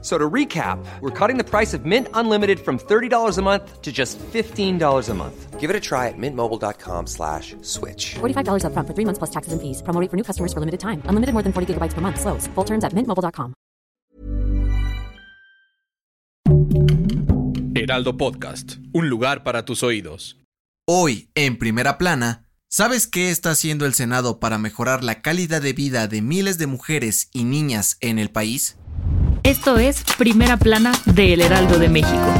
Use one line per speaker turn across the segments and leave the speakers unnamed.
So to recap, we're cutting the price of Mint Unlimited from $30 a month to just $15 a month.
Give it a try at mintmobile.com slash switch.
$45 upfront for three months plus taxes and fees. Promo rate for new customers for limited time. Unlimited more than 40 gigabytes per month. Slows. Full terms at mintmobile.com.
Heraldo Podcast, un lugar para tus oídos.
Hoy, en primera plana, ¿sabes qué está haciendo el Senado para mejorar la calidad de vida de miles de mujeres y niñas en el país?
Esto es Primera Plana de El Heraldo de México.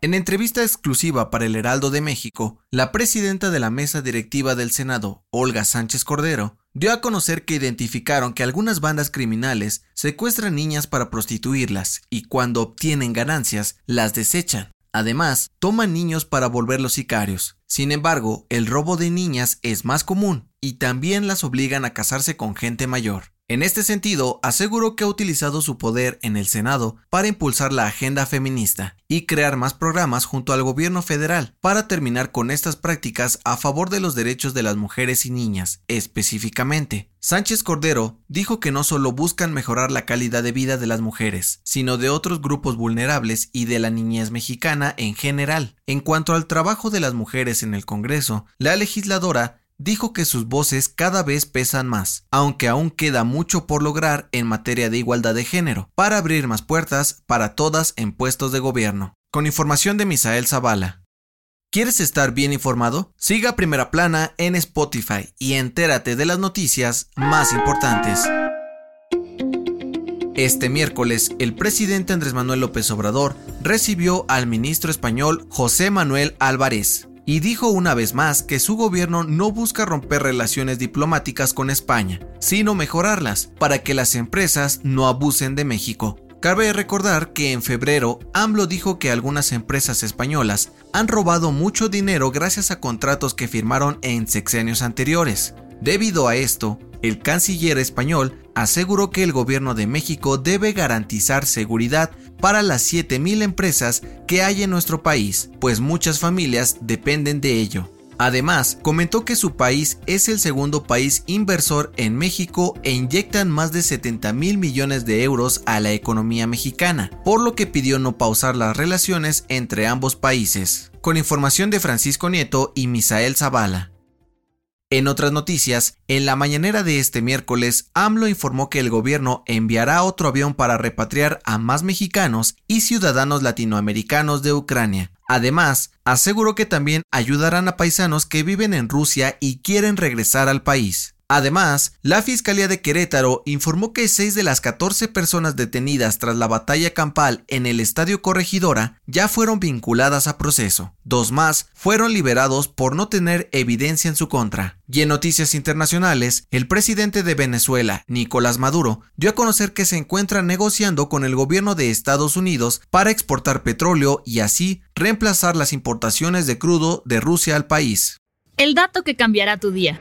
En entrevista exclusiva para El Heraldo de México, la presidenta de la mesa directiva del Senado, Olga Sánchez Cordero, dio a conocer que identificaron que algunas bandas criminales secuestran niñas para prostituirlas y cuando obtienen ganancias las desechan. Además, toman niños para volverlos sicarios. Sin embargo, el robo de niñas es más común y también las obligan a casarse con gente mayor. En este sentido, aseguró que ha utilizado su poder en el Senado para impulsar la agenda feminista y crear más programas junto al gobierno federal para terminar con estas prácticas a favor de los derechos de las mujeres y niñas, específicamente. Sánchez Cordero dijo que no solo buscan mejorar la calidad de vida de las mujeres, sino de otros grupos vulnerables y de la niñez mexicana en general. En cuanto al trabajo de las mujeres en el Congreso, la legisladora dijo que sus voces cada vez pesan más, aunque aún queda mucho por lograr en materia de igualdad de género, para abrir más puertas para todas en puestos de gobierno. Con información de Misael Zavala. ¿Quieres estar bien informado? Siga Primera Plana en Spotify y entérate de las noticias más importantes. Este miércoles, el presidente Andrés Manuel López Obrador recibió al ministro español José Manuel Álvarez, y dijo una vez más que su gobierno no busca romper relaciones diplomáticas con España, sino mejorarlas para que las empresas no abusen de México. Cabe recordar que en febrero AMLO dijo que algunas empresas españolas han robado mucho dinero gracias a contratos que firmaron en sexenios anteriores. Debido a esto, el canciller español aseguró que el gobierno de México debe garantizar seguridad para las 7.000 empresas que hay en nuestro país, pues muchas familias dependen de ello. Además, comentó que su país es el segundo país inversor en México e inyectan más de 70 mil millones de euros a la economía mexicana, por lo que pidió no pausar las relaciones entre ambos países. Con información de Francisco Nieto y Misael Zavala. En otras noticias, en la mañanera de este miércoles, AMLO informó que el gobierno enviará otro avión para repatriar a más mexicanos y ciudadanos latinoamericanos de Ucrania. Además, aseguró que también ayudarán a paisanos que viven en Rusia y quieren regresar al país. Además, la Fiscalía de Querétaro informó que 6 de las 14 personas detenidas tras la batalla campal en el Estadio Corregidora ya fueron vinculadas a proceso. Dos más fueron liberados por no tener evidencia en su contra. Y en noticias internacionales, el presidente de Venezuela, Nicolás Maduro, dio a conocer que se encuentra negociando con el gobierno de Estados Unidos para exportar petróleo y así reemplazar las importaciones de crudo de Rusia al país.
El dato que cambiará tu día.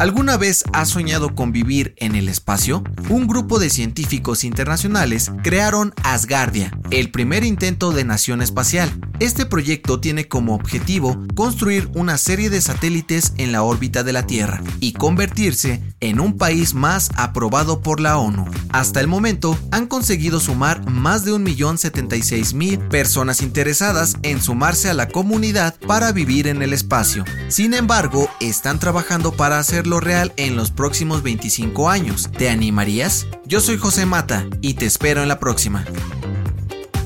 ¿Alguna vez has soñado con vivir en el espacio? Un grupo de científicos internacionales crearon Asgardia, el primer intento de nación espacial. Este proyecto tiene como objetivo construir una serie de satélites en la órbita de la Tierra y convertirse en un país más aprobado por la ONU. Hasta el momento han conseguido sumar más de 1.076.000 personas interesadas en sumarse a la comunidad para vivir en el espacio. Sin embargo, están trabajando para hacerlo real en los próximos 25 años. ¿Te animarías? Yo soy José Mata y te espero en la próxima.